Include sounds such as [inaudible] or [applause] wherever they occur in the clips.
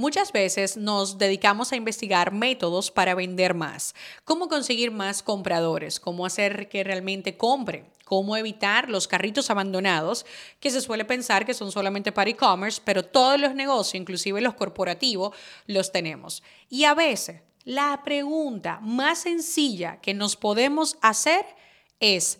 Muchas veces nos dedicamos a investigar métodos para vender más, cómo conseguir más compradores, cómo hacer que realmente compre, cómo evitar los carritos abandonados, que se suele pensar que son solamente para e-commerce, pero todos los negocios, inclusive los corporativos, los tenemos. Y a veces la pregunta más sencilla que nos podemos hacer es,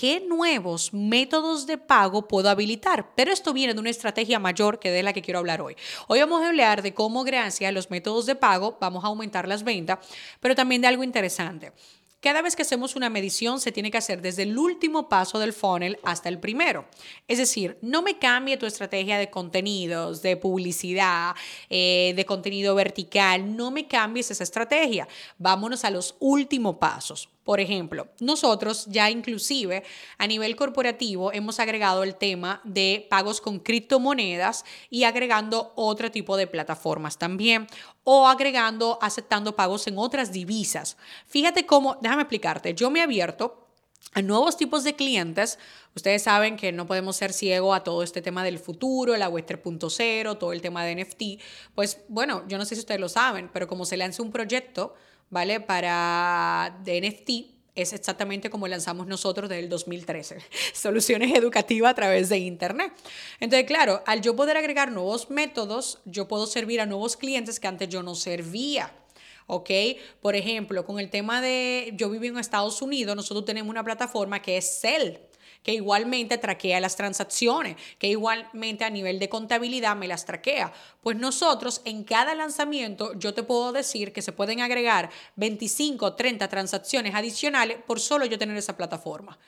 qué nuevos métodos de pago puedo habilitar. Pero esto viene de una estrategia mayor que de la que quiero hablar hoy. Hoy vamos a hablar de cómo gracias a los métodos de pago vamos a aumentar las ventas, pero también de algo interesante. Cada vez que hacemos una medición se tiene que hacer desde el último paso del funnel hasta el primero. Es decir, no me cambie tu estrategia de contenidos, de publicidad, eh, de contenido vertical, no me cambies esa estrategia. Vámonos a los últimos pasos. Por ejemplo, nosotros ya inclusive a nivel corporativo hemos agregado el tema de pagos con criptomonedas y agregando otro tipo de plataformas también o agregando, aceptando pagos en otras divisas. Fíjate cómo, déjame explicarte, yo me he abierto a nuevos tipos de clientes. Ustedes saben que no podemos ser ciegos a todo este tema del futuro, la web 3.0, todo el tema de NFT. Pues bueno, yo no sé si ustedes lo saben, pero como se lanza un proyecto ¿vale? Para de NFT es exactamente como lanzamos nosotros desde el 2013, soluciones educativas a través de Internet. Entonces, claro, al yo poder agregar nuevos métodos, yo puedo servir a nuevos clientes que antes yo no servía. ¿ok? Por ejemplo, con el tema de, yo vivo en Estados Unidos, nosotros tenemos una plataforma que es Cell que igualmente traquea las transacciones, que igualmente a nivel de contabilidad me las traquea. Pues nosotros en cada lanzamiento yo te puedo decir que se pueden agregar 25 o 30 transacciones adicionales por solo yo tener esa plataforma.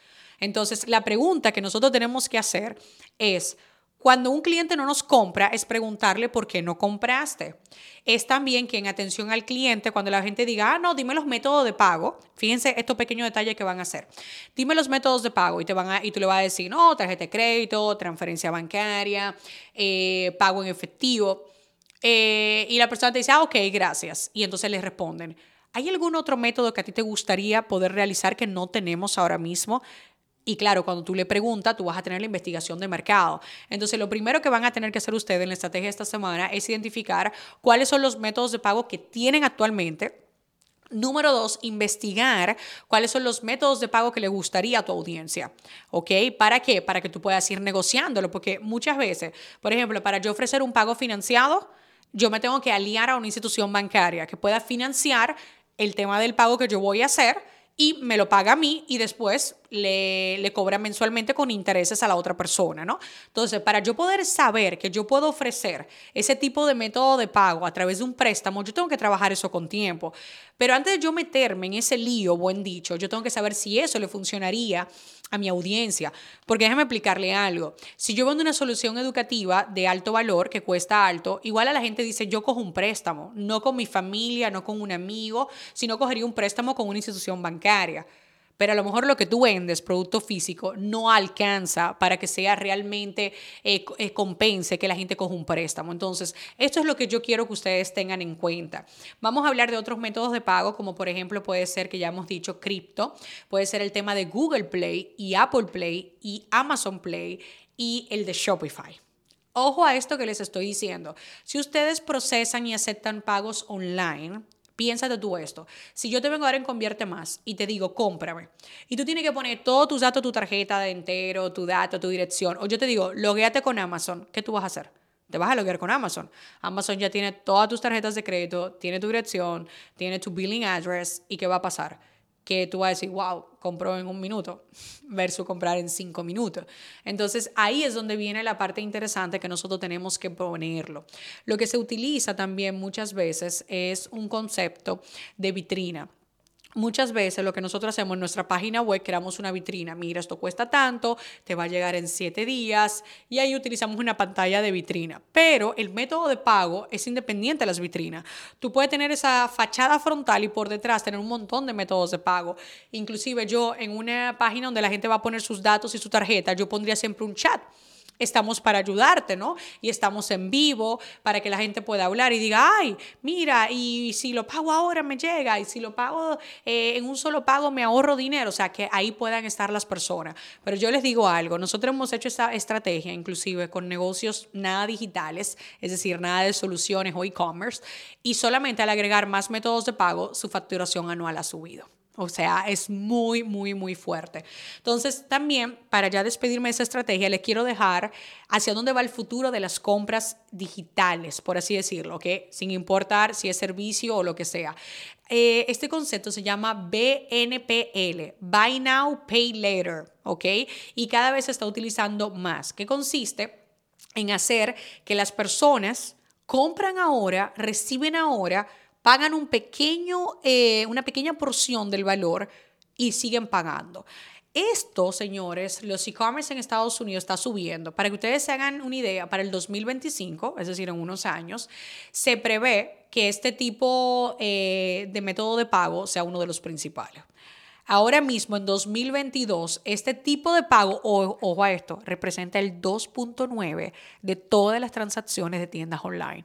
Entonces, la pregunta que nosotros tenemos que hacer es, cuando un cliente no nos compra es preguntarle por qué no compraste. Es también que en atención al cliente, cuando la gente diga, ah, no, dime los métodos de pago, fíjense estos pequeños detalles que van a hacer. Dime los métodos de pago y, te van a, y tú le vas a decir, no, tarjeta de crédito, transferencia bancaria, eh, pago en efectivo. Eh, y la persona te dice, ah, ok, gracias. Y entonces le responden, ¿hay algún otro método que a ti te gustaría poder realizar que no tenemos ahora mismo? Y claro, cuando tú le preguntas, tú vas a tener la investigación de mercado. Entonces, lo primero que van a tener que hacer ustedes en la estrategia de esta semana es identificar cuáles son los métodos de pago que tienen actualmente. Número dos, investigar cuáles son los métodos de pago que le gustaría a tu audiencia. ¿Ok? ¿Para qué? Para que tú puedas ir negociándolo. Porque muchas veces, por ejemplo, para yo ofrecer un pago financiado, yo me tengo que aliar a una institución bancaria que pueda financiar el tema del pago que yo voy a hacer y me lo paga a mí y después le, le cobra mensualmente con intereses a la otra persona, ¿no? Entonces, para yo poder saber que yo puedo ofrecer ese tipo de método de pago a través de un préstamo, yo tengo que trabajar eso con tiempo. Pero antes de yo meterme en ese lío, buen dicho, yo tengo que saber si eso le funcionaría a mi audiencia. Porque déjame explicarle algo. Si yo vendo una solución educativa de alto valor, que cuesta alto, igual a la gente dice, yo cojo un préstamo, no con mi familia, no con un amigo, sino cogería un préstamo con una institución bancaria pero a lo mejor lo que tú vendes, producto físico, no alcanza para que sea realmente eh, eh, compense que la gente coja un préstamo. Entonces, esto es lo que yo quiero que ustedes tengan en cuenta. Vamos a hablar de otros métodos de pago, como por ejemplo puede ser que ya hemos dicho cripto, puede ser el tema de Google Play y Apple Play y Amazon Play y el de Shopify. Ojo a esto que les estoy diciendo. Si ustedes procesan y aceptan pagos online, Piénsate tú esto. Si yo te vengo a dar en Convierte Más y te digo, cómprame, y tú tienes que poner todos tus datos, tu tarjeta de entero, tu dato, tu dirección, o yo te digo, logueate con Amazon, ¿qué tú vas a hacer? Te vas a loguear con Amazon. Amazon ya tiene todas tus tarjetas de crédito, tiene tu dirección, tiene tu billing address, ¿y qué va a pasar? Que tú vas a decir, wow, compró en un minuto [laughs] versus comprar en cinco minutos. Entonces ahí es donde viene la parte interesante que nosotros tenemos que ponerlo. Lo que se utiliza también muchas veces es un concepto de vitrina. Muchas veces lo que nosotros hacemos en nuestra página web, creamos una vitrina. Mira, esto cuesta tanto, te va a llegar en siete días y ahí utilizamos una pantalla de vitrina. Pero el método de pago es independiente de las vitrinas. Tú puedes tener esa fachada frontal y por detrás tener un montón de métodos de pago. Inclusive yo en una página donde la gente va a poner sus datos y su tarjeta, yo pondría siempre un chat estamos para ayudarte, ¿no? Y estamos en vivo para que la gente pueda hablar y diga, ay, mira, y si lo pago ahora me llega, y si lo pago eh, en un solo pago me ahorro dinero, o sea, que ahí puedan estar las personas. Pero yo les digo algo, nosotros hemos hecho esta estrategia inclusive con negocios nada digitales, es decir, nada de soluciones o e-commerce, y solamente al agregar más métodos de pago, su facturación anual ha subido. O sea, es muy, muy, muy fuerte. Entonces, también, para ya despedirme de esa estrategia, les quiero dejar hacia dónde va el futuro de las compras digitales, por así decirlo, que sin importar si es servicio o lo que sea. Eh, este concepto se llama BNPL, Buy Now, Pay Later, ¿ok? Y cada vez se está utilizando más, que consiste en hacer que las personas compran ahora, reciben ahora, pagan un pequeño, eh, una pequeña porción del valor y siguen pagando. Esto, señores, los e-commerce en Estados Unidos está subiendo. Para que ustedes se hagan una idea, para el 2025, es decir, en unos años, se prevé que este tipo eh, de método de pago sea uno de los principales. Ahora mismo, en 2022, este tipo de pago, ojo a esto, representa el 2.9 de todas las transacciones de tiendas online.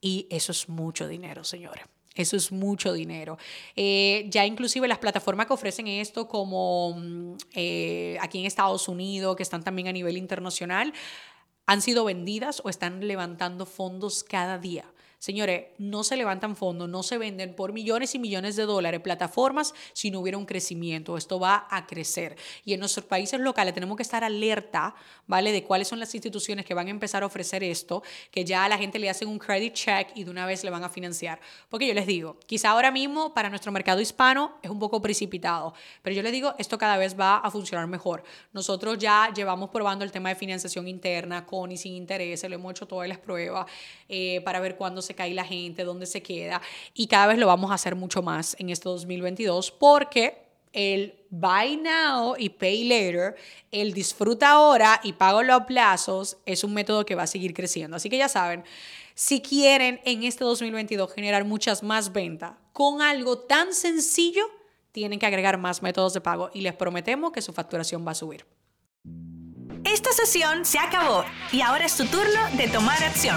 Y eso es mucho dinero, señores. Eso es mucho dinero. Eh, ya inclusive las plataformas que ofrecen esto, como mm, eh, aquí en Estados Unidos, que están también a nivel internacional, han sido vendidas o están levantando fondos cada día. Señores, no se levantan fondos, no se venden por millones y millones de dólares plataformas si no hubiera un crecimiento. Esto va a crecer. Y en nuestros países locales tenemos que estar alerta, ¿vale? De cuáles son las instituciones que van a empezar a ofrecer esto, que ya a la gente le hacen un credit check y de una vez le van a financiar. Porque yo les digo, quizá ahora mismo para nuestro mercado hispano es un poco precipitado, pero yo les digo, esto cada vez va a funcionar mejor. Nosotros ya llevamos probando el tema de financiación interna con y sin interés, le hemos hecho todas las pruebas eh, para ver cuándo se cae la gente, dónde se queda. Y cada vez lo vamos a hacer mucho más en este 2022 porque el buy now y pay later, el disfruta ahora y pago los plazos, es un método que va a seguir creciendo. Así que ya saben, si quieren en este 2022 generar muchas más ventas con algo tan sencillo, tienen que agregar más métodos de pago y les prometemos que su facturación va a subir. Esta sesión se acabó y ahora es tu turno de tomar acción.